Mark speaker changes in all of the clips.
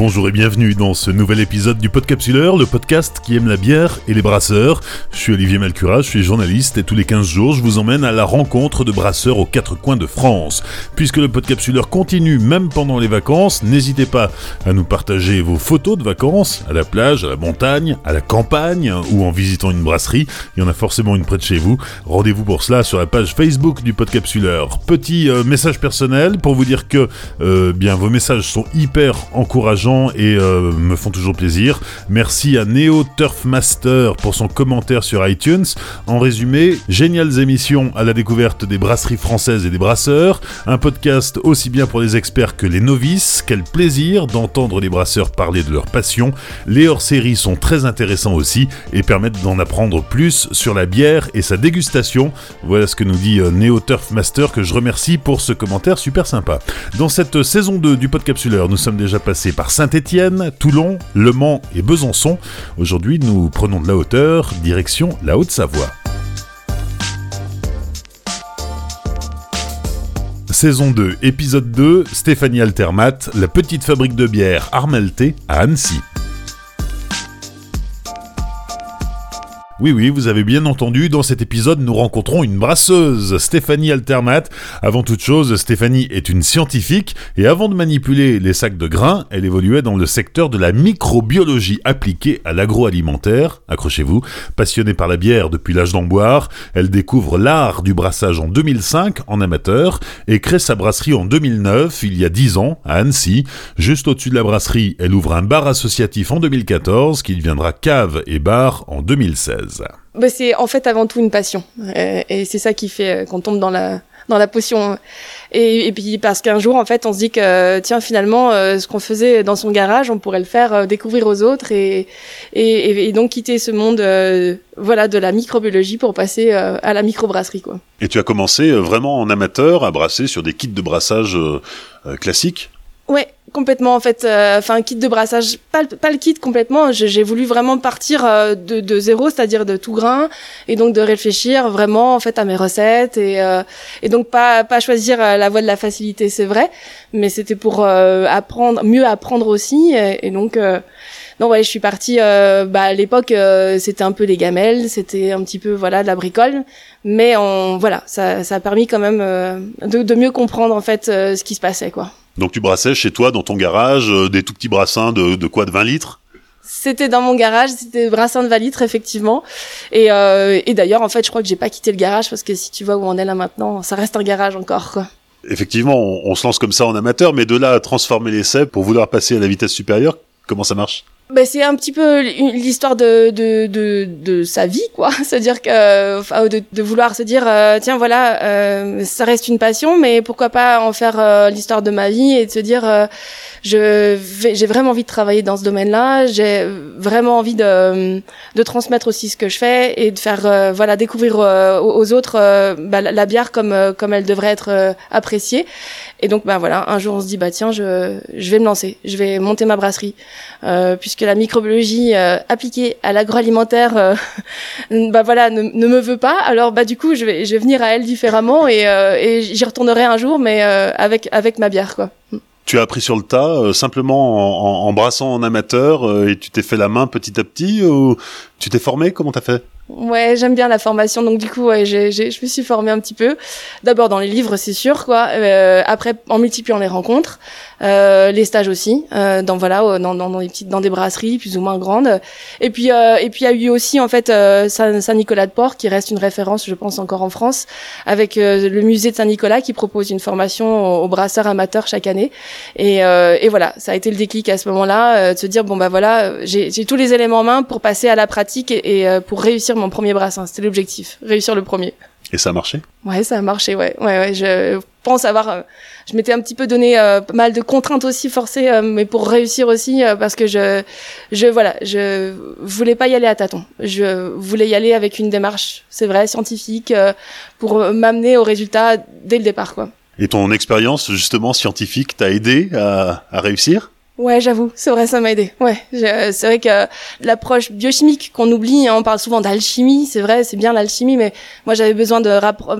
Speaker 1: Bonjour et bienvenue dans ce nouvel épisode du Podcapsuleur, le podcast qui aime la bière et les brasseurs. Je suis Olivier Malcura, je suis journaliste et tous les 15 jours je vous emmène à la rencontre de brasseurs aux quatre coins de France. Puisque le Podcapsuleur continue même pendant les vacances, n'hésitez pas à nous partager vos photos de vacances, à la plage, à la montagne, à la campagne ou en visitant une brasserie. Il y en a forcément une près de chez vous. Rendez-vous pour cela sur la page Facebook du Podcapsuleur. Petit euh, message personnel pour vous dire que euh, bien vos messages sont hyper encourageants et euh, me font toujours plaisir. Merci à Neo Turfmaster pour son commentaire sur iTunes. En résumé, géniales émissions à la découverte des brasseries françaises et des brasseurs, un podcast aussi bien pour les experts que les novices. Quel plaisir d'entendre les brasseurs parler de leur passion. Les hors-séries sont très intéressants aussi et permettent d'en apprendre plus sur la bière et sa dégustation. Voilà ce que nous dit euh, Neo Turfmaster que je remercie pour ce commentaire super sympa. Dans cette saison 2 du Podcapsuleur, nous sommes déjà passés par Saint-Étienne, Toulon, Le Mans et Besançon. Aujourd'hui, nous prenons de la hauteur, direction la Haute-Savoie. Saison 2, épisode 2, Stéphanie Altermat, la petite fabrique de bière Armelté à Annecy. Oui, oui, vous avez bien entendu, dans cet épisode, nous rencontrons une brasseuse, Stéphanie Altermat. Avant toute chose, Stéphanie est une scientifique, et avant de manipuler les sacs de grains, elle évoluait dans le secteur de la microbiologie appliquée à l'agroalimentaire. Accrochez-vous, passionnée par la bière depuis l'âge d'en boire, elle découvre l'art du brassage en 2005 en amateur, et crée sa brasserie en 2009, il y a 10 ans, à Annecy. Juste au-dessus de la brasserie, elle ouvre un bar associatif en 2014, qui deviendra cave et bar en 2016.
Speaker 2: Bah, c'est en fait avant tout une passion. Euh, et c'est ça qui fait euh, qu'on tombe dans la, dans la potion. Et, et puis parce qu'un jour, en fait, on se dit que, tiens, finalement, euh, ce qu'on faisait dans son garage, on pourrait le faire découvrir aux autres et, et, et donc quitter ce monde voilà, de la microbiologie pour passer à la microbrasserie. Quoi.
Speaker 1: Et tu as commencé vraiment en amateur à brasser sur des kits de brassage classiques?
Speaker 2: Ouais, complètement en fait. Euh, enfin, kit de brassage, pas, pas le kit complètement. J'ai voulu vraiment partir euh, de, de, zéro, c'est-à-dire de tout grain, et donc de réfléchir vraiment en fait à mes recettes et, euh, et donc pas pas choisir la voie de la facilité, c'est vrai, mais c'était pour apprendre, mieux apprendre aussi, et, donc. donc ouais, je suis partie. bah, à l'époque, c'était un peu les gamelles, c'était un petit peu voilà de la bricole, mais on voilà, ça, ça a permis quand même de, de mieux comprendre en fait ce qui se passait quoi.
Speaker 1: Donc tu brassais chez toi, dans ton garage, euh, des tout petits brassins de, de quoi De 20 litres?
Speaker 2: C'était dans mon garage, c'était des brassins de 20 litres effectivement. Et, euh, et d'ailleurs, en fait, je crois que j'ai pas quitté le garage parce que si tu vois où on est là maintenant, ça reste un garage encore. Quoi.
Speaker 1: Effectivement, on, on se lance comme ça en amateur, mais de là à transformer l'essai pour vouloir passer à la vitesse supérieure, comment ça marche?
Speaker 2: Ben, c'est un petit peu l'histoire de, de, de, de, sa vie, quoi. C'est-à-dire que, de, vouloir se dire, euh, tiens, voilà, euh, ça reste une passion, mais pourquoi pas en faire euh, l'histoire de ma vie et de se dire, je j'ai vraiment envie de travailler dans ce domaine-là, j'ai vraiment envie de, de transmettre aussi ce que je fais et de faire, voilà, découvrir aux autres bah, la, bière comme comme elle devrait être appréciée. Et donc, ben voilà, un jour on se dit, bah tiens, je, je vais me lancer, je vais monter ma brasserie, puisque que la microbiologie euh, appliquée à l'agroalimentaire, euh, bah voilà, ne, me veut pas. Alors bah du coup, je vais, venir à elle différemment et, euh, et j'y retournerai un jour, mais avec avec ma bière quoi.
Speaker 1: Tu as appris sur le tas, simplement en, en, brassant en amateur, et tu t'es fait la main petit à petit, ou tu t'es formé? Comment t'as fait?
Speaker 2: Ouais, j'aime bien la formation, donc du coup, ouais, je me suis formée un petit peu. D'abord dans les livres, c'est sûr, quoi. Euh, après, en multipliant les rencontres, les stages aussi, euh, dans voilà, dans, dans, dans, des petites, dans des brasseries plus ou moins grandes. Et puis, euh, et puis il y a eu aussi en fait euh, Saint-Nicolas de Port, qui reste une référence, je pense encore en France, avec euh, le musée de Saint-Nicolas qui propose une formation aux, brasseurs amateurs chaque année. Et, et voilà, ça a été le déclic à ce moment-là, de se dire bon bah voilà, j'ai, j'ai tous les éléments en main pour passer à la pratique et, et pour réussir mon premier brassin. C'était l'objectif, réussir le premier.
Speaker 1: Et ça a marché
Speaker 2: Ouais, ça a marché, ouais. Ouais, ouais. Je pense avoir. Euh, je m'étais un petit peu donné euh, pas mal de contraintes aussi forcées, euh, mais pour réussir aussi, parce que je, je, voilà, je voulais pas y aller à tâtons. Je voulais y aller avec une démarche, c'est vrai, scientifique, pour m'amener au résultat dès le départ, quoi.
Speaker 1: Et ton expérience justement scientifique t'a aidé à, à réussir?
Speaker 2: Ouais, j'avoue, c'est vrai, ça m'a aidé. Ouais, c'est vrai que l'approche biochimique qu'on oublie, hein, on parle souvent d'alchimie, c'est vrai, c'est bien l'alchimie, mais moi j'avais besoin de,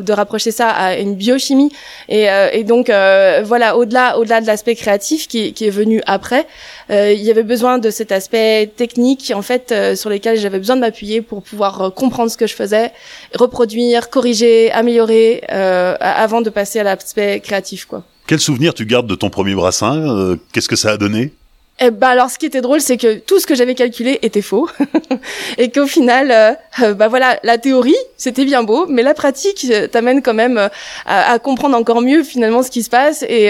Speaker 2: de rapprocher ça à une biochimie, et, euh, donc euh, voilà, au-delà, au-delà de l'aspect créatif qui, qui, est venu après, euh, il y avait besoin de cet aspect technique en fait sur lequel j'avais besoin de m'appuyer pour pouvoir comprendre ce que je faisais, reproduire, corriger, améliorer, avant de passer à l'aspect créatif, quoi.
Speaker 1: Quel souvenir tu gardes de ton premier brassin euh, Qu'est-ce que ça a donné?
Speaker 2: Eh ben alors, ce qui était drôle, c'est que tout ce que j'avais calculé était faux, et qu'au final, euh, euh, bah voilà, la théorie, c'était bien beau, mais la pratique t'amène quand même à, comprendre encore mieux finalement ce qui se passe, et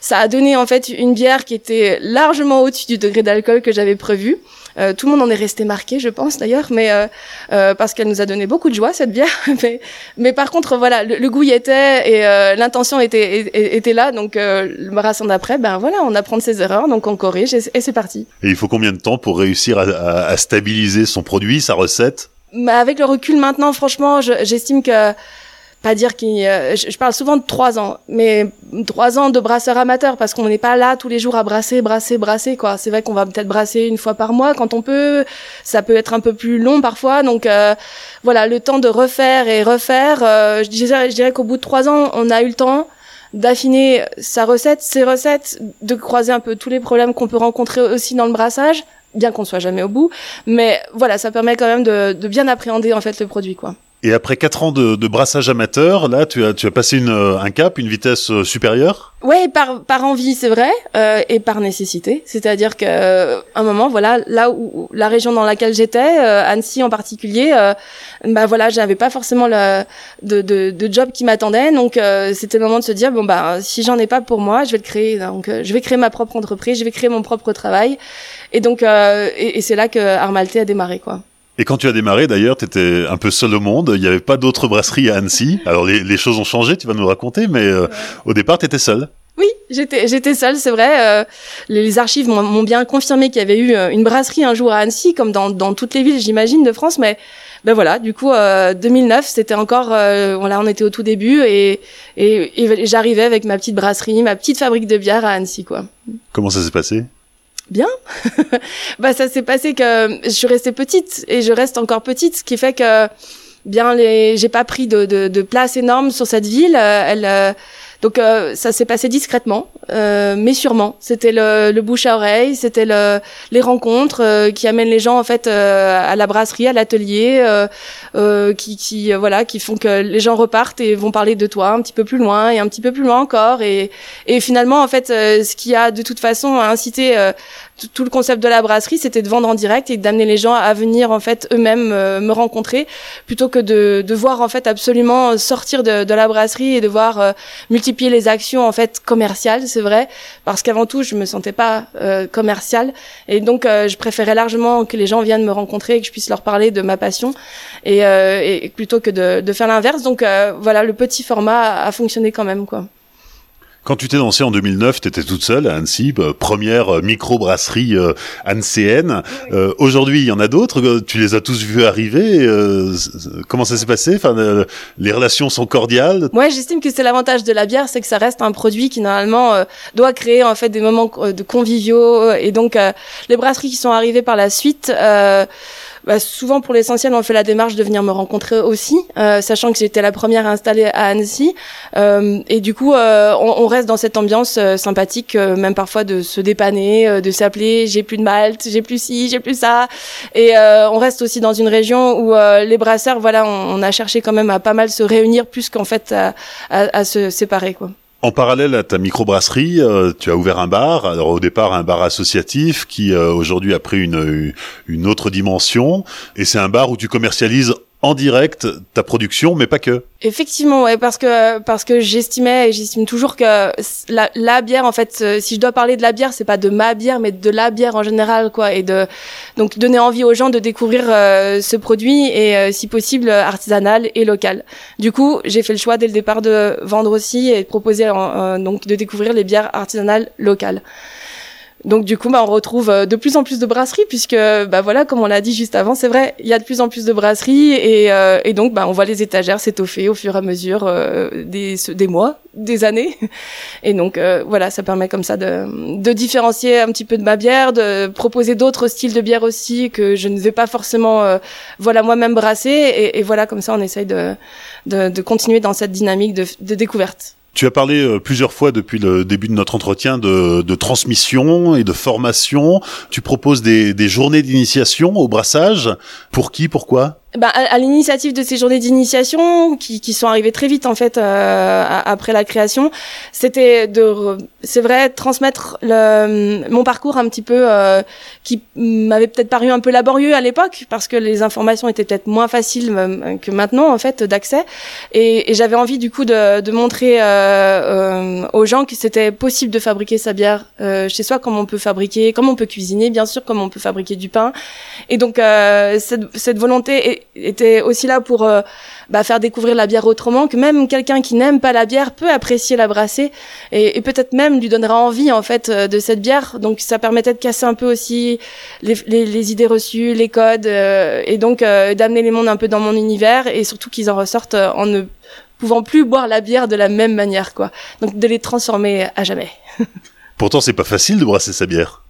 Speaker 2: ça a donné en fait une bière qui était largement au-dessus du degré d'alcool que j'avais prévu. Euh, tout le monde en est resté marqué, je pense d'ailleurs, mais euh, euh, parce qu'elle nous a donné beaucoup de joie cette bière. mais, mais par contre, voilà, le, goût y était et l'intention était, était, là. Donc le marathon d'après, ben voilà, on apprend de ses erreurs, donc on corrige et, c'est parti.
Speaker 1: Et il faut combien de temps pour réussir à, à stabiliser son produit, sa recette?
Speaker 2: Bah, Avec le recul maintenant, franchement, j'estime que pas dire qu'il euh, je, parle souvent de trois ans mais trois ans de brasseur amateur parce qu'on n'est pas là tous les jours à brasser brasser brasser quoi. C'est vrai qu'on va peut-être brasser une fois par mois quand on peut. Ça peut être un peu plus long parfois. Donc euh, voilà le temps de refaire et refaire euh, je dirais dirais qu'au bout de trois ans on a eu le temps d'affiner sa recette ses recettes de croiser un peu tous les problèmes qu'on peut rencontrer aussi dans le brassage bien qu'on soit jamais au bout. Mais voilà ça permet quand même de, de bien appréhender en fait le produit quoi
Speaker 1: et après quatre ans de, de, brassage amateur, là, tu as, tu as passé une, un cap, une vitesse euh, supérieure?
Speaker 2: Ouais, par, par envie, c'est vrai, euh, et par nécessité. C'est-à-dire qu'à euh, un moment, voilà, là où la région dans laquelle j'étais, euh, Annecy en particulier, euh, bah voilà, j'avais pas forcément le de, de, de job qui m'attendait, donc c'était le moment de se dire bon bah si j'en ai pas pour moi, je vais le créer. Donc je vais créer ma propre entreprise, je vais créer mon propre travail, et donc et, et c'est là que Armalté a démarré quoi.
Speaker 1: Et quand tu as démarré, d'ailleurs, tu étais un peu seul au monde. Il n'y avait pas d'autres brasseries à Annecy. Alors, les, les, choses ont changé, tu vas nous raconter, mais euh, au départ, tu étais seul.
Speaker 2: Oui, j'étais j'étais seule, c'est vrai. Euh, les archives m'ont bien confirmé qu'il y avait eu euh, une brasserie un jour à Annecy, comme dans, dans toutes les villes, j'imagine, de France. Mais ben voilà, du coup, 2009, c'était encore, voilà, on était au tout début et, et, et j'arrivais avec ma petite brasserie, ma petite fabrique de bière à Annecy, quoi.
Speaker 1: Comment ça s'est passé?
Speaker 2: Bien. bah ça s'est passé que je suis restée petite et je reste encore petite, ce qui fait que bien les j'ai pas pris de, de, de, place énorme sur cette ville. Euh, elle euh, donc euh, ça s'est passé discrètement, euh, mais sûrement. C'était le, le, bouche à oreille, c'était le, les rencontres euh, qui amènent les gens en fait à la brasserie, à l'atelier, qui, qui voilà, qui font que les gens repartent et vont parler de toi un petit peu plus loin et un petit peu plus loin encore. Et, et finalement en fait, ce qui a de toute façon incité tout le concept de la brasserie, c'était de vendre en direct et d'amener les gens à venir en fait eux-mêmes me rencontrer, plutôt que de, de voir en fait absolument sortir de, de la brasserie et de voir multiplier les actions en fait commerciales, c'est vrai, parce qu'avant tout je me sentais pas euh, commerciale et donc euh, je préférais largement que les gens viennent me rencontrer et que je puisse leur parler de ma passion et, euh, plutôt que de, faire l'inverse. Donc euh, voilà, le petit format a fonctionné quand même quoi.
Speaker 1: Quand tu t'es lancé en 2009, tu étais toute seule à Annecy, euh, première euh, micro-brasserie euh, Aujourd'hui, il y en a d'autres. Tu les as tous vus arriver. comment ça s'est passé? Enfin, Les relations sont cordiales?
Speaker 2: Moi, j'estime que c'est l'avantage de la bière, c'est que ça reste un produit qui normalement doit créer en fait des moments de conviviaux. Et donc, les brasseries qui sont arrivées par la suite bah, souvent pour l'essentiel, on fait la démarche de venir me rencontrer aussi, euh, sachant que j'étais la première installée à Annecy. Euh, et du coup, euh, on, on, reste dans cette ambiance euh, sympathique, euh, même parfois de se dépanner, de s'appeler j'ai plus de malt, j'ai plus ci, j'ai plus ça. Et on reste aussi dans une région où les brasseurs, voilà, on, a cherché quand même à pas mal se réunir plus qu'en fait à, se séparer, quoi.
Speaker 1: En parallèle à ta microbrasserie, euh, tu as ouvert un bar. Alors au départ un bar associatif qui euh, aujourd'hui a pris une, une autre dimension. Et c'est un bar où tu commercialises en direct ta production, mais pas que.
Speaker 2: Effectivement, ouais, parce que parce que j'estimais et j'estime toujours que la, la, bière, en fait, euh, si je dois parler de la bière, c'est pas de ma bière, mais de la bière en général, quoi, et de donc donner envie aux gens de découvrir euh, ce produit et euh, si possible artisanal et local. Du coup, j'ai fait le choix dès le départ de vendre aussi et de proposer donc de découvrir les bières artisanales locales Donc du coup, bah, on retrouve euh, de plus en plus de brasseries puisque, bah voilà, comme on l'a dit juste avant, c'est vrai, il y a de plus en plus de brasseries et, euh, et donc, bah, on voit les étagères s'étoffer au fur et à mesure euh, des, des mois, des années. Et donc voilà, ça permet comme ça de, de différencier un petit peu de ma bière, de proposer d'autres styles de bière aussi que je ne vais pas forcément, voilà, moi-même brasser. Et, et, voilà, comme ça, on essaye de, de, de continuer dans cette dynamique de, de découverte.
Speaker 1: Tu as parlé euh, plusieurs fois depuis le début de notre entretien de, transmission et de formation. Tu proposes des, des journées d'initiation au brassage. Pour qui Pourquoi?
Speaker 2: Bah, à, l'initiative de ces journées d'initiation qui, qui, sont arrivées très vite en fait euh, après la création, c'était de, c'est vrai, transmettre le, mon parcours un petit peu euh, qui m'avait peut-être paru un peu laborieux à l'époque parce que les informations étaient peut-être moins faciles euh, que maintenant en fait d'accès. Et, et j'avais envie du coup de, de montrer euh, euh aux gens que c'était possible de fabriquer sa bière chez soi, comme on peut fabriquer, comme on peut cuisiner bien sûr, comme on peut fabriquer du pain. Et donc cette, cette volonté était aussi là pour euh, bah, faire découvrir la bière autrement, que même quelqu'un qui n'aime pas la bière peut apprécier la brasser et, peut-être même lui donnera envie en fait euh, de cette bière. Donc ça permettait de casser un peu aussi les, idées reçues, les codes euh, et donc d'amener les mondes un peu dans mon univers et surtout qu'ils en ressortent en ne pouvant plus boire la bière de la même manière quoi. Donc de les transformer à jamais.
Speaker 1: Pourtant c'est pas facile de brasser sa bière.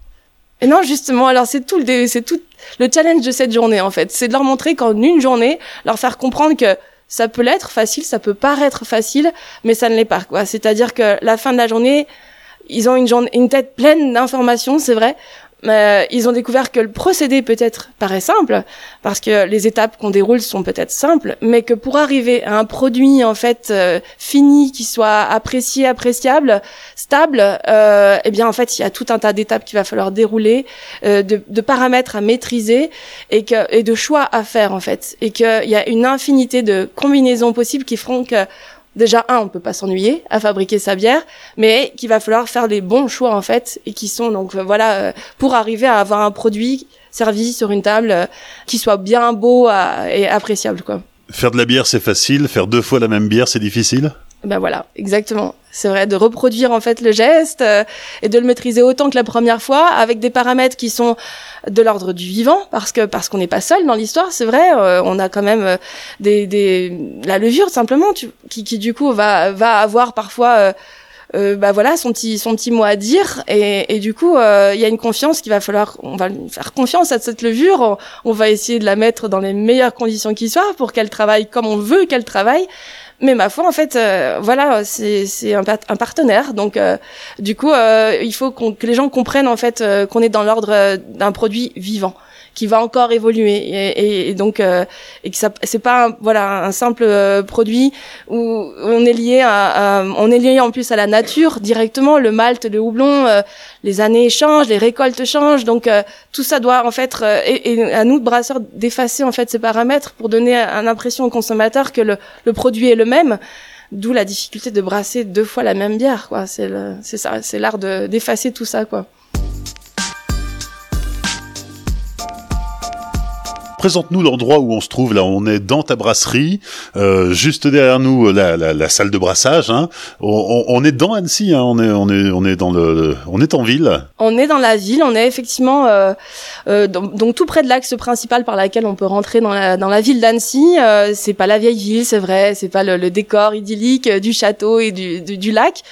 Speaker 2: Et non, justement, alors c'est tout le c'est tout le challenge de cette journée en fait, c'est de leur montrer qu'en une journée, leur faire comprendre que ça peut l'être facile, ça peut paraître facile, mais ça ne l'est pas quoi. C'est-à-dire que la fin de la journée, ils ont une journée, une tête pleine d'informations, c'est vrai, euh, ils ont découvert que le procédé peut-être paraît simple, parce que les étapes qu'on déroule sont peut-être simples, mais que pour arriver à un produit en fait euh, fini, qui soit apprécié, appréciable, stable, euh, eh bien en fait il y a tout un tas d'étapes qu'il va falloir dérouler, euh, de, de, paramètres à maîtriser et, que, et de choix à faire en fait, et qu'il y a une infinité de combinaisons possibles qui feront que déjà un, on peut pas s'ennuyer à fabriquer sa bière, mais qu'il va falloir faire les bons choix en fait et qui sont donc euh, voilà euh, pour arriver à avoir un produit servi sur une table euh, qui soit bien beau et appréciable quoi.
Speaker 1: Faire de la bière c'est facile, faire deux fois la même bière c'est difficile?
Speaker 2: Ben voilà, exactement. C'est vrai de reproduire en fait le geste euh, et de le maîtriser autant que la première fois avec des paramètres qui sont de l'ordre du vivant parce que parce qu'on n'est pas seul dans l'histoire, c'est vrai. Euh, on a quand même euh, des, des la levure simplement tu, qui, qui du coup va va avoir parfois bah voilà son petit son petit mot à dire et, et du coup il y a une confiance qu'il va falloir on va faire confiance à cette levure on, va essayer de la mettre dans les meilleures conditions qui soient pour qu'elle travaille comme on veut qu'elle travaille mais ma foi, en fait, euh, voilà, c'est un, partenaire. Donc, euh, du coup, euh, il faut que les gens comprennent en fait qu'on est dans l'ordre d'un produit vivant qui va encore évoluer. Et, et, donc euh, et que ça c'est pas un, voilà un simple euh, produit où on est lié à, on est lié en plus à la nature directement. Le malt le houblon euh, les années changent les récoltes changent. Donc tout ça doit en fait et, et, à nous de brasseurs d'effacer en fait ces paramètres pour donner une impression au consommateur que le, le produit est le même. D'où la difficulté de brasser deux fois la même bière quoi. C'est c'est ça c'est l'art d'effacer tout ça quoi
Speaker 1: présente-nous l'endroit où on se trouve là. On est dans ta brasserie, euh, juste derrière nous la, la, la salle de brassage. Hein. On, on, est dans Annecy. Hein. On est on est on est dans le on est en ville.
Speaker 2: On est dans la ville. On est effectivement euh, euh, donc, tout près de l'axe principal par laquelle on peut rentrer dans la dans la ville d'Annecy. Euh, c'est pas la vieille ville, c'est vrai. C'est pas le, le, décor idyllique du château et du, du lac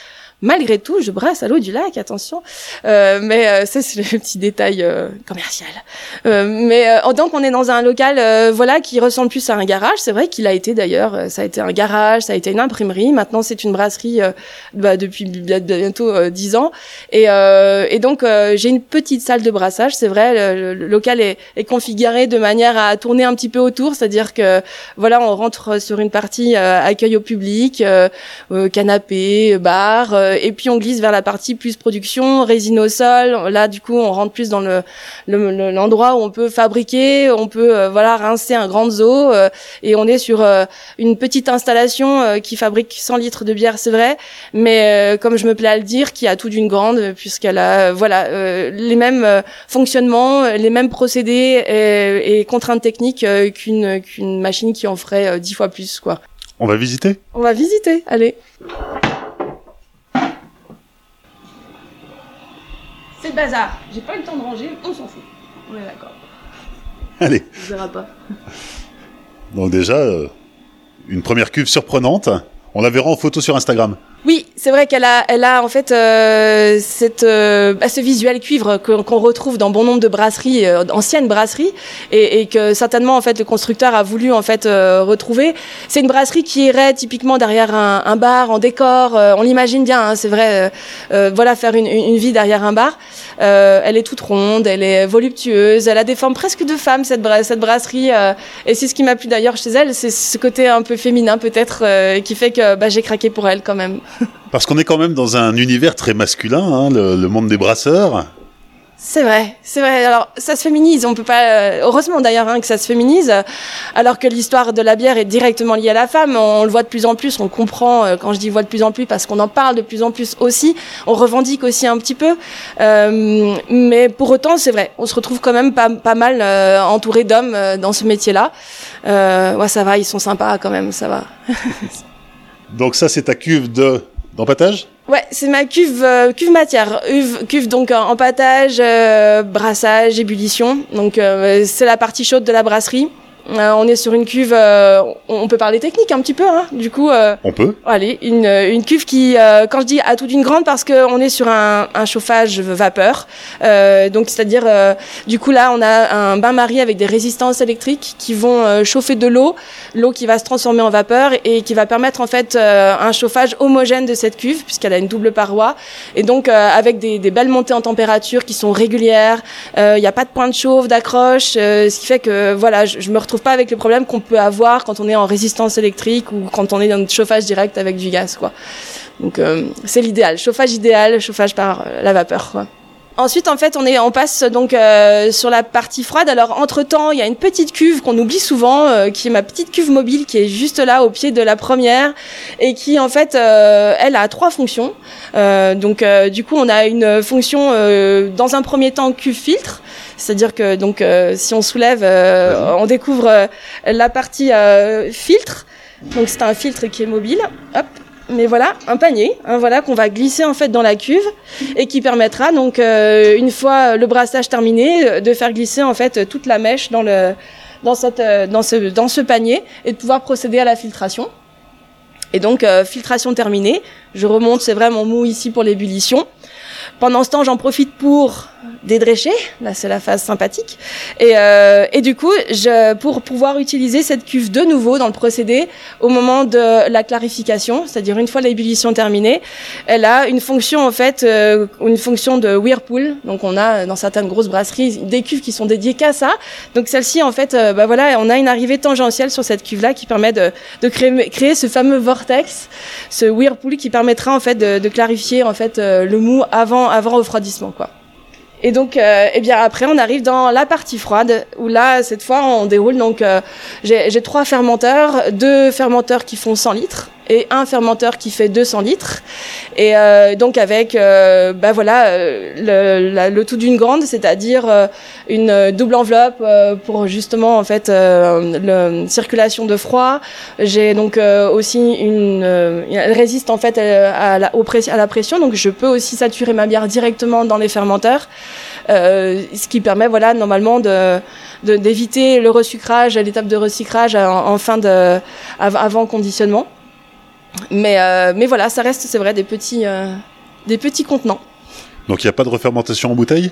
Speaker 2: malgré tout, je brasse à l'eau du lac, attention. Euh, mais euh, ça, c'est le petit détail euh, commercial. Euh, mais euh, donc, on est dans un local, euh, voilà, qui ressemble plus à un garage. C'est vrai qu'il a été d'ailleurs, ça a été un garage, ça a été une imprimerie. Maintenant, c'est une brasserie bah, depuis bientôt dix ans. Et, et donc, j'ai une petite salle de brassage. C'est vrai, le, le local est, est, configuré de manière à tourner un petit peu autour, c'est-à-dire que voilà, on rentre sur une partie accueil au public, canapé, bar et puis on glisse vers la partie plus production, résine au sol. Là, du coup, on rentre plus dans le l'endroit où on peut fabriquer, on peut euh, voilà rincer un grand zoo euh, et on est sur une petite installation qui fabrique 100 litres de bière, c'est vrai, mais comme je me plais à le dire, qui a tout d'une grande puisqu'elle a voilà les mêmes fonctionnements, les mêmes procédés et, et contraintes techniques qu'une qu'une machine qui en ferait dix fois plus quoi.
Speaker 1: On va visiter?
Speaker 2: On va visiter, allez. Le bazar. J'ai pas eu le temps de ranger, on s'en fout. On est d'accord.
Speaker 1: Allez.
Speaker 2: On verra pas.
Speaker 1: Donc déjà, euh, une première cuve surprenante. On la verra en photo sur Instagram.
Speaker 2: Oui, c'est vrai qu'elle a, elle a en fait euh, cette, euh, bah, ce visuel cuivre qu'on retrouve dans bon nombre de brasseries, euh, anciennes brasseries, et, et que certainement en fait le constructeur a voulu en fait euh, retrouver. C'est une brasserie qui irait typiquement derrière un, un bar en décor. euh, on l'imagine bien, hein, c'est vrai. euh, voilà, faire une, une vie derrière un bar. Elle est toute ronde, elle est voluptueuse, elle a des formes presque de femme cette, bra- cette brasserie. et c'est ce qui m'a plu d'ailleurs chez elle, c'est ce côté un peu féminin peut-être qui fait que bah, j'ai craqué pour elle quand même.
Speaker 1: Parce qu'on est quand même dans un univers très masculin, hein, le, monde des brasseurs.
Speaker 2: C'est vrai, c'est vrai. Alors ça se féminise, on peut pas. euh, heureusement d'ailleurs hein, que ça se féminise, alors que l'histoire de la bière est directement liée à la femme. On le voit de plus en plus, on comprend. euh, quand je dis voit de plus en plus, parce qu'on en parle de plus en plus aussi. On revendique aussi un petit peu, Euh, mais pour autant, c'est vrai. On se retrouve quand même pas, mal entouré d'hommes dans ce métier-là. Ouais, ça va, ils sont sympas quand même, ça va.
Speaker 1: Donc ça, c'est ta cuve de d'empattage
Speaker 2: Ouais, c'est ma cuve euh, cuve matière, cuve, donc euh, euh, brassage, ébullition. Donc euh, c'est la partie chaude de la brasserie. Euh, on est sur une cuve, euh, on peut parler technique un petit peu. Hein. Du coup, euh,
Speaker 1: On peut
Speaker 2: allez, une, une cuve qui, euh, quand je dis à tout d'une grande, parce qu'on est sur un, un chauffage vapeur. Euh, donc c'est-à-dire, euh, du coup là, on a un bain-marie avec des résistances électriques qui vont euh, chauffer de l'eau, l'eau qui va se transformer en vapeur et qui va permettre en fait euh, un chauffage homogène de cette cuve puisqu'elle a une double paroi et donc euh, avec des, des belles montées en température qui sont régulières. Il n'y a pas de point de chauffe, d'accroche, euh, ce qui fait que voilà, je, je me retrouve pas avec le problème qu'on peut avoir quand on est en résistance électrique ou quand on est dans le chauffage direct avec du gaz quoi. Donc euh, c'est l'idéal, chauffage idéal, chauffage par euh, la vapeur. Ensuite, en fait, on est, on passe donc euh, sur la partie froide. Alors, entre temps, il y a une petite cuve qu'on oublie souvent, qui est ma petite cuve mobile, qui est juste là au pied de la première, et qui, en fait, elle a trois fonctions. Donc, du coup, on a une fonction dans un premier temps cuve filtre, c'est-à-dire que donc, euh, si on soulève, euh, on découvre euh, la partie filtre. Donc, c'est un filtre qui est mobile. Hop. Mais voilà, un panier, hein, voilà qu'on va glisser en fait dans la cuve et qui permettra donc euh, une fois le brassage terminé de faire glisser en fait toute la mèche dans le dans cette dans ce dans ce panier et de pouvoir procéder à la filtration. Et donc euh, filtration terminée, je remonte, c'est vraiment mou ici pour l'ébullition. Pendant ce temps, j'en profite pour dédrécher. Là, c'est la phase sympathique. Et, euh, du coup, pour pouvoir utiliser cette cuve de nouveau dans le procédé au moment de la clarification, c'est-à-dire une fois l'ébullition terminée, elle a une fonction en fait, euh, une fonction de whirlpool. Donc, on a dans certaines grosses brasseries des cuves qui sont dédiées qu'à ça. Donc, celle-ci, en fait, euh, bah voilà, on a une arrivée tangentielle sur cette cuve-là qui permet de, créer ce fameux vortex, ce whirlpool qui permettra en fait de, clarifier en fait euh, le mou avant avant refroidissement quoi. Et donc, euh, eh bien après, on arrive dans la partie froide où là, cette fois, on déroule. Donc, euh, j'ai trois fermenteurs, deux fermenteurs qui font 100 litres et un fermenteur qui fait 200 litres. Et euh, donc avec, euh, bah voilà, euh, le, tout d'une grande, c'est-à-dire euh, une double enveloppe pour justement en fait le circulation de froid. J'ai donc aussi une, elle résiste en fait à la, à pression, donc je peux aussi saturer ma bière directement dans les fermenteurs. Ce qui permet voilà normalement d'éviter le resucrage, l'étape de recyclage en, fin de av- avant conditionnement. Mais euh, mais voilà, ça reste c'est vrai des petits euh, des petits contenants.
Speaker 1: Donc il n'y a pas de refermentation en bouteille?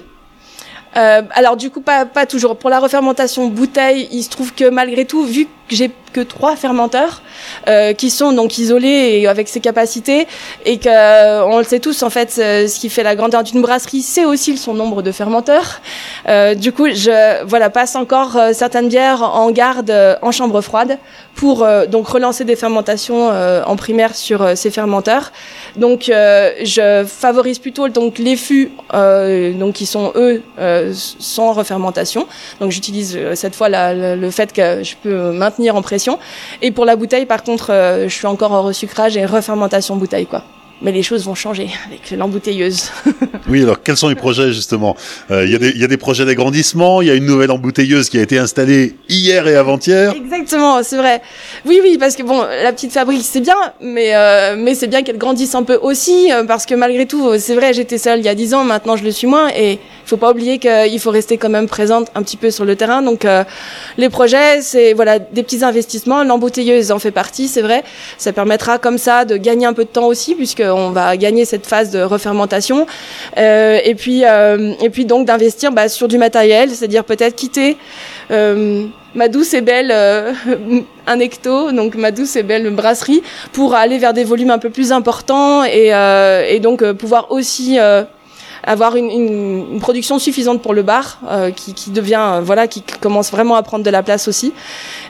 Speaker 2: Euh, alors du coup pas pas toujours pour la refermentation bouteille, il se trouve que malgré tout vu que j'ai que trois fermenteurs euh, qui sont donc isolés et avec ces capacités et que euh, on le sait tous en fait euh, ce qui fait la grandeur d'une brasserie c'est aussi son nombre de fermenteurs. Du coup je voilà passe encore certaines bières en garde en chambre froide pour donc relancer des fermentations en primaire sur ces fermenteurs. Donc je favorise plutôt donc les fûts donc qui sont eux sans refermentation. Donc j'utilise cette fois le fait que je peux maintenir en pression. Et pour la bouteille par contre, euh, je suis encore en resucrage et refermentation bouteille quoi. Mais les choses vont changer avec l'embouteilleuse.
Speaker 1: oui, alors quels sont les projets justement? Euh, Il y, y, a des projets d'agrandissement, il y a une nouvelle embouteilleuse qui a été installée hier et avant-hier.
Speaker 2: Exactement, c'est vrai. Oui, oui, parce que bon, la petite fabrique c'est bien, mais euh, mais c'est bien qu'elle grandisse un peu aussi, euh, parce que malgré tout, c'est vrai, j'étais seule il y a dix ans, maintenant je le suis moins, et il faut pas oublier qu'il faut rester quand même présente un petit peu sur le terrain. Donc les projets, c'est voilà des petits investissements. L'embouteilleuse en fait partie, c'est vrai. Ça permettra comme ça de gagner un peu de temps aussi, puisque on va gagner cette phase de refermentation. Euh, et puis, euh, et puis donc d'investir bah, sur du matériel, c'est-à-dire peut-être quitter euh, ma douce et belle hecto, donc ma douce et belle brasserie, pour aller vers des volumes un peu plus importants et, donc pouvoir aussi avoir une, production suffisante pour le bar, qui, devient voilà, qui commence vraiment à prendre de la place aussi.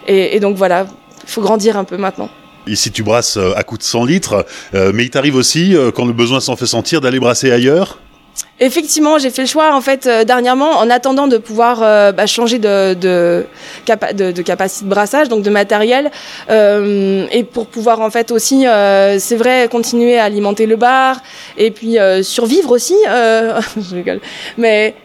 Speaker 2: Et, et donc voilà, il faut grandir un peu maintenant.
Speaker 1: Ici, tu brasses euh, à coup de 100 litres, euh, mais il t'arrive aussi, euh, quand le besoin s'en fait sentir, d'aller brasser ailleurs?
Speaker 2: Effectivement, j'ai fait le choix en fait dernièrement, en attendant de pouvoir bah, changer de, capacité de brassage, donc de matériel, et pour pouvoir en fait aussi, c'est vrai, continuer à alimenter le bar, et puis survivre aussi. je rigole, mais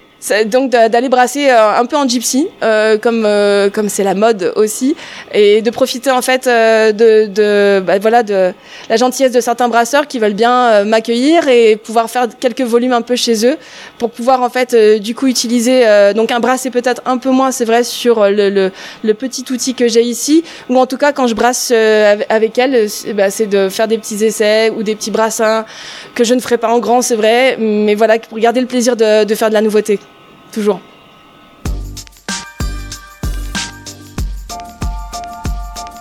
Speaker 2: donc d'aller brasser euh, un peu en gypsy, euh, comme euh, comme c'est la mode aussi, et de profiter en fait de, bah, voilà de la gentillesse de certains brasseurs qui veulent bien m'accueillir et pouvoir faire quelques volumes un peu chez eux pour pouvoir en fait du coup utiliser donc un brasser peut-être un peu moins c'est vrai sur le, petit outil que j'ai ici ou en tout cas quand je brasse avec elle bah, c'est de faire des petits essais ou des petits brassins que je ne ferai pas en grand c'est vrai mais voilà pour garder le plaisir de faire de la nouveauté toujours.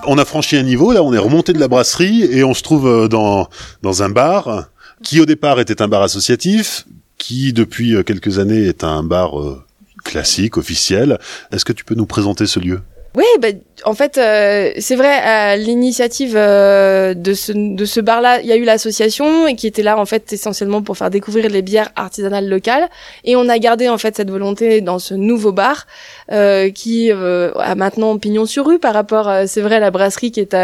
Speaker 1: On a franchi un niveau, là, on est remonté de la brasserie et on se trouve euh, dans, dans un bar qui au départ était un bar associatif, qui depuis euh, quelques années est un bar euh, classique, officiel. Est-ce que tu peux nous présenter ce lieu?
Speaker 2: Oui, bah, en fait, euh, c'est vrai, à l'initiative euh, de ce, de ce bar-là, il y a eu l'association et qui était là en fait essentiellement pour faire découvrir les bières artisanales locales. Et on a gardé en fait cette volonté dans ce nouveau bar euh, qui a maintenant pignon sur rue par rapport, c'est vrai, à la brasserie qui est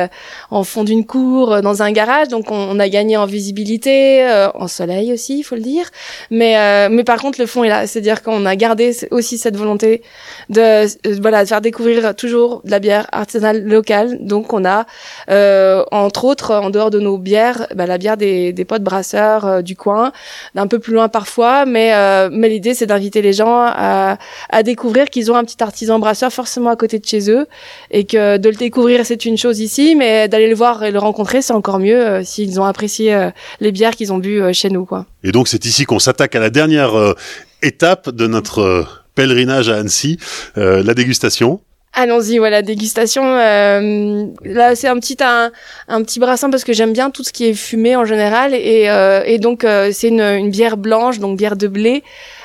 Speaker 2: en fond d'une cour dans un garage. Donc on, a gagné en visibilité, en soleil aussi, il faut le dire. Mais mais par contre, le fond est là, c'est-à-dire qu'on a gardé aussi cette volonté de voilà de faire découvrir toujours de la bière artisanale locale. Donc on a, euh, entre autres, en dehors de nos bières, bah, la bière des, potes brasseurs euh, du coin, d'un peu plus loin parfois. Mais, euh, mais l'idée, c'est d'inviter les gens à, à découvrir qu'ils ont un petit artisan brasseur forcément à côté de chez eux. Et que de le découvrir, c'est une chose ici, mais d'aller le voir et le rencontrer, c'est encore mieux s'ils ont apprécié les bières qu'ils ont bu chez nous. Quoi.
Speaker 1: Et donc c'est ici qu'on s'attaque à la dernière étape de notre pèlerinage à Annecy, la dégustation.
Speaker 2: Allons-y, voilà, dégustation. Euh, là, c'est un petit un, un, petit brassin parce que j'aime bien tout ce qui est fumé en général et, euh, et donc euh, c'est une, une, bière blanche, donc bière de blé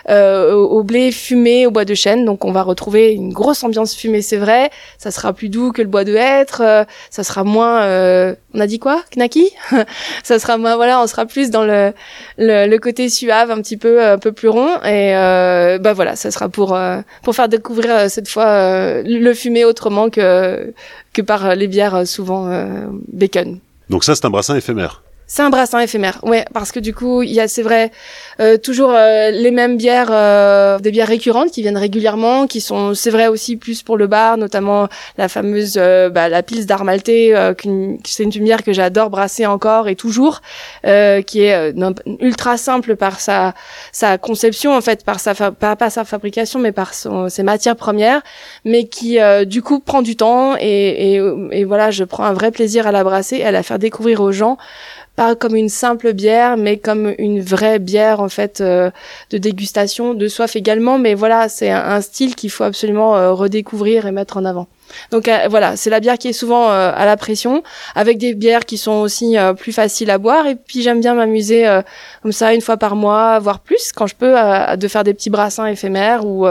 Speaker 2: euh, au blé fumé au bois de chêne. Donc on va retrouver une grosse ambiance fumée, c'est vrai. Ça sera plus doux que le bois de hêtre. Euh, ça sera moins. Euh, on a dit quoi, Knaki Ça sera moins. Voilà, on sera plus dans le, le, le, côté suave, un petit peu un peu plus rond. Et bah voilà, ça sera pour pour faire découvrir cette fois le fumé autrement que que par les bières souvent bacon.
Speaker 1: Donc ça, c'est un brassin éphémère.
Speaker 2: C'est un brassin éphémère, ouais, parce que du coup, il y a, c'est vrai, euh, toujours euh, les mêmes bières, euh, des bières récurrentes qui viennent régulièrement, qui sont, c'est vrai aussi plus pour le bar, notamment la fameuse, bah, la Pils d'Armalté, c'est une bière que j'adore brasser encore et toujours, qui est ultra simple par sa sa conception en fait, par sa pas, pas sa fabrication, mais par son, ses matières premières, mais qui du coup prend du temps et, et, et voilà, je prends un vrai plaisir à la brasser, et à la faire découvrir aux gens pas comme une simple bière, mais comme une vraie bière en fait euh, de dégustation, de soif également. Mais voilà, c'est un, style qu'il faut absolument euh, redécouvrir et mettre en avant. Donc euh, voilà, c'est la bière qui est souvent à la pression, avec des bières qui sont aussi plus faciles à boire. Et puis j'aime bien m'amuser comme ça une fois par mois, voire plus, quand je peux, de faire des petits brassins éphémères ou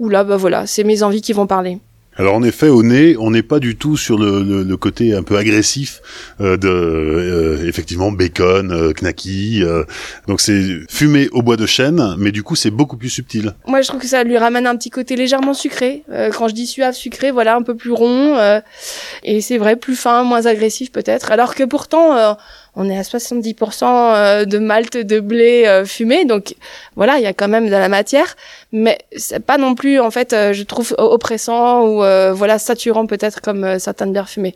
Speaker 2: ou là, bah voilà, c'est mes envies qui vont parler.
Speaker 1: Alors en effet, au nez, on n'est pas du tout sur le, le, côté un peu agressif euh, de euh, effectivement bacon, euh, knacky. Euh, donc c'est fumé au bois de chêne, mais du coup c'est beaucoup plus subtil.
Speaker 2: Moi je trouve que ça lui ramène un petit côté légèrement sucré. quand je dis suave sucré, voilà un peu plus rond et c'est vrai plus fin, moins agressif peut-être. Alors que pourtant on est à 70% de malt de blé fumé, donc voilà, il y a quand même de la matière, mais c'est pas non plus en fait, je trouve oppressant ou voilà saturant peut-être comme certaines bières fumées.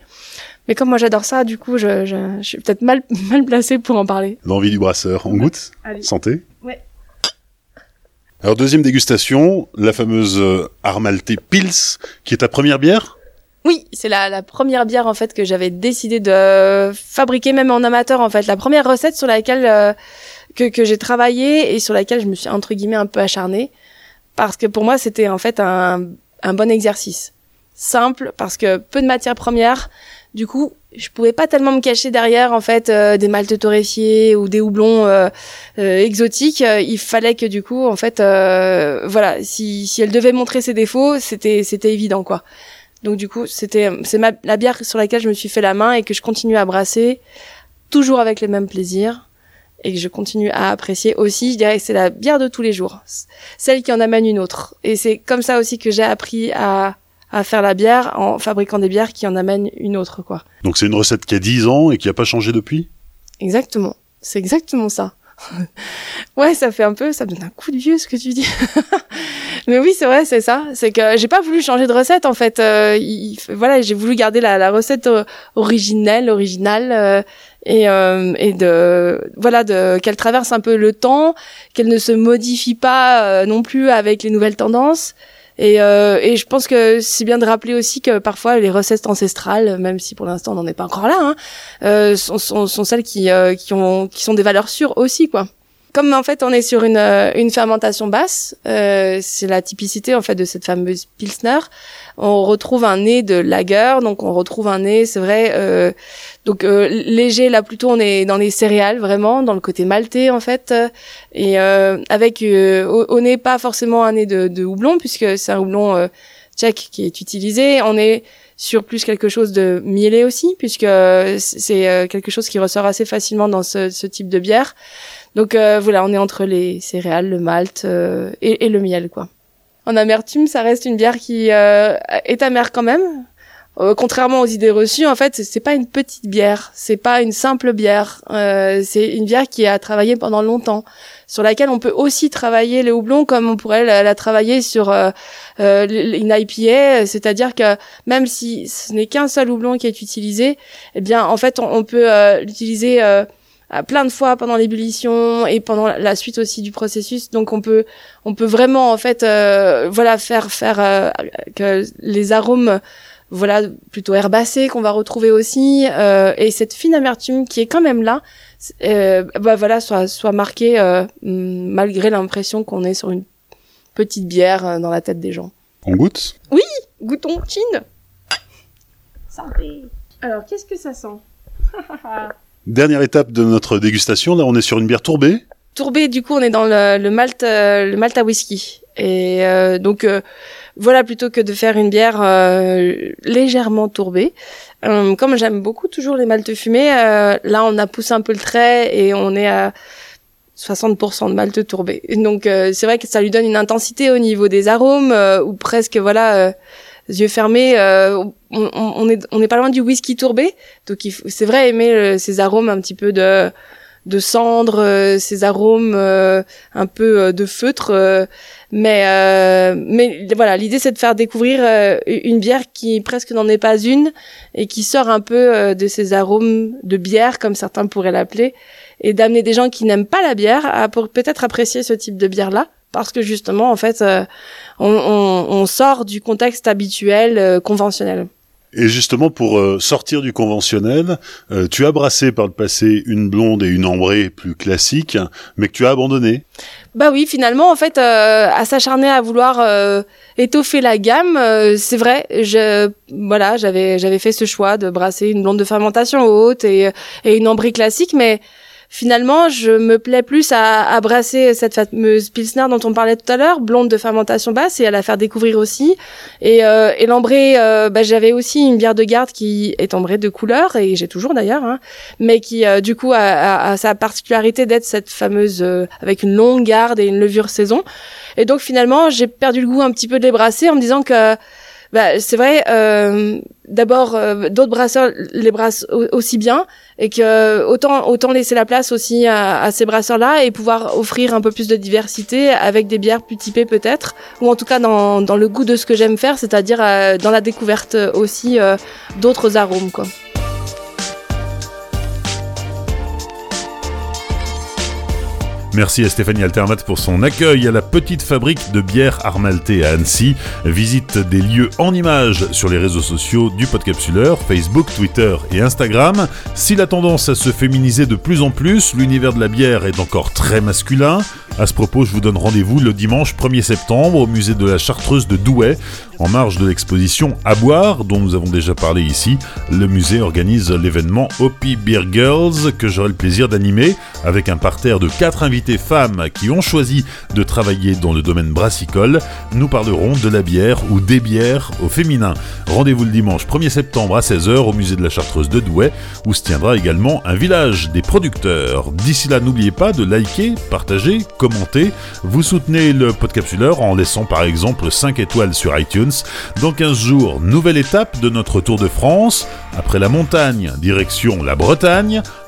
Speaker 2: Mais comme moi j'adore ça, du coup, je, je, je suis peut-être mal, mal placée pour en parler.
Speaker 1: L'envie du brasseur. On goûte
Speaker 2: Allez.
Speaker 1: Santé
Speaker 2: Ouais.
Speaker 1: Alors, deuxième dégustation, la fameuse euh, Armalté Pils, qui est ta première bière?
Speaker 2: Oui, c'est la, la première bière en fait que j'avais décidé de fabriquer même en amateur en fait. La première recette sur laquelle euh, que, que j'ai travaillé et sur laquelle je me suis entre guillemets un peu acharnée parce que pour moi c'était en fait un, un bon exercice. Simple parce que peu de matières premières, du coup, je pouvais pas tellement me cacher derrière en fait euh, des maltes torréfiés ou des houblons euh, euh, exotiques. Il fallait que du coup, en fait, voilà, si, si elle devait montrer ses défauts, c'était c'était évident quoi. Donc du coup, c'était c'est ma la bière sur laquelle je me suis fait la main et que je continue à brasser toujours avec les mêmes plaisirs et que je continue à apprécier aussi. Je dirais que c'est la bière de tous les jours, celle qui en amène une autre. Et c'est comme ça aussi que j'ai appris à à faire la bière en fabriquant des bières qui en amènent une autre, quoi.
Speaker 1: Donc c'est une recette qui a 10 ans et qui a pas changé depuis?
Speaker 2: Exactement. C'est exactement ça. ouais, ça fait un peu, ça me donne un coup de vieux ce que tu dis. Mais oui, c'est vrai, c'est ça. C'est que j'ai pas voulu changer de recette en fait. Euh, il, voilà, j'ai voulu garder la, recette originelle, originale. Euh, et, euh, et de voilà de qu'elle traverse un peu le temps, qu'elle ne se modifie pas euh, non plus avec les nouvelles tendances et, euh, et je pense que c'est bien de rappeler aussi que parfois les recettes ancestrales, même si pour l'instant on n'en est pas encore là, hein, sont, sont, sont, celles qui, qui, ont, qui sont des valeurs sûres aussi, quoi. Comme en fait on est sur une, euh, une fermentation basse, euh, c'est la typicité en fait de cette fameuse pilsner. On retrouve un nez de lager, donc on retrouve un nez, c'est vrai, euh, donc euh, léger là plutôt on est dans les céréales vraiment, dans le côté maltais en fait, et euh, avec euh, au, au, nez pas forcément un nez de, de houblon puisque c'est un houblon tchèque qui est utilisé. On est sur plus quelque chose de mielé aussi puisque c'est quelque chose qui ressort assez facilement dans ce, ce type de bière. Donc euh, voilà, on est entre les céréales, le malt euh, et, et, le miel, quoi. En amertume, ça reste une bière qui euh, est amère quand même. Euh, contrairement aux idées reçues, en fait, c'est pas une petite bière, c'est pas une simple bière. Euh, c'est une bière qui a travaillé pendant longtemps, sur laquelle on peut aussi travailler les houblons comme on pourrait la, la travailler sur euh, une IPA, c'est-à-dire que même si ce n'est qu'un seul houblon qui est utilisé, eh bien, en fait, on, on peut l'utiliser plein de fois pendant l'ébullition et pendant la suite aussi du processus. Donc on peut on peut vraiment en fait euh, voilà faire faire euh, que les arômes voilà plutôt herbacés qu'on va retrouver aussi euh, et cette fine amertume qui est quand même là euh, bah voilà soit soit marquée euh, malgré l'impression qu'on est sur une petite bière euh, dans la tête des gens.
Speaker 1: On goûte?
Speaker 2: Oui, goûtons chin. Santé. Alors qu'est-ce que ça sent?
Speaker 1: Dernière étape de notre dégustation, là on est sur une bière tourbée.
Speaker 2: Tourbée, du coup on est dans le, le malt, euh, le malt à whisky. Et euh, donc euh, voilà, plutôt que de faire une bière euh, légèrement tourbée, euh, comme j'aime beaucoup toujours les maltes fumés, là on a poussé un peu le trait et on est à 60% de malt tourbé. Donc c'est vrai que ça lui donne une intensité au niveau des arômes ou presque voilà yeux fermés, on, on, est on n'est pas loin du whisky tourbé. Donc c'est vrai aimer euh, ces arômes un petit peu de de cendre, euh, ces arômes euh, un peu euh, de feutre. euh, mais euh, mais voilà, l'idée c'est de faire découvrir euh, une bière qui presque n'en est pas une et qui sort un peu euh, de ces arômes de bière comme certains pourraient l'appeler et d'amener des gens qui n'aiment pas la bière à pour peut-être apprécier ce type de bière là parce que justement en fait euh, on, on, on, sort du contexte habituel euh, conventionnel.
Speaker 1: Et justement, pour euh, sortir du conventionnel, euh, tu as brassé par le passé une blonde et une ambrée plus classiques, mais que tu as abandonné.
Speaker 2: Bah oui, finalement, en fait, euh, à s'acharner à vouloir euh, étoffer la gamme, c'est vrai. Je, voilà, j'avais j'avais fait ce choix de brasser une blonde de fermentation haute et, et une ambrée classique, mais finalement, je me plais plus à, à, brasser cette fameuse pilsner dont on parlait tout à l'heure, blonde de fermentation basse, et à la faire découvrir aussi. Et, euh, et euh, bah, j'avais aussi une bière de garde qui est ambrée de couleur, et j'ai toujours d'ailleurs, hein, mais qui euh, du coup a, a, a, sa particularité d'être cette fameuse euh, avec une longue garde et une levure saison. Et donc finalement, j'ai perdu le goût un petit peu de les brasser en me disant que bah, c'est vrai. Euh, D'abord, euh, d'autres brasseurs les brassent aussi bien, et que autant autant laisser la place aussi à, à ces brasseurs-là et pouvoir offrir un peu plus de diversité avec des bières plus typées peut-être, ou en tout cas dans dans le goût de ce que j'aime faire, c'est-à-dire euh, dans la découverte aussi euh, d'autres arômes, quoi.
Speaker 1: Merci à Stéphanie Altermat pour son accueil à la petite fabrique de bière Armalté à Annecy. Visite des lieux en images sur les réseaux sociaux du Podcapsuleur, Facebook, Twitter et Instagram. Si la tendance à se féminiser de plus en plus, l'univers de la bière est encore très masculin. À ce propos, je vous donne rendez-vous le dimanche 1er septembre au musée de la Chartreuse de Douai, en marge de l'exposition À boire, dont nous avons déjà parlé ici. Le musée organise l'événement Hopi Beer Girls, que j'aurai le plaisir d'animer, avec un parterre de 4 invités femmes qui ont choisi de travailler dans le domaine brassicole. Nous parlerons de la bière ou des bières au féminin. Rendez-vous le dimanche 1er septembre à 16h au musée de la Chartreuse de Douai, où se tiendra également un village des producteurs. D'ici là, n'oubliez pas de liker, partager, commenter. Vous soutenez le Podcapsuleur en laissant par exemple 5 étoiles sur iTunes. Dans 15 jours, nouvelle étape de notre Tour de France. Après la montagne, direction la Bretagne.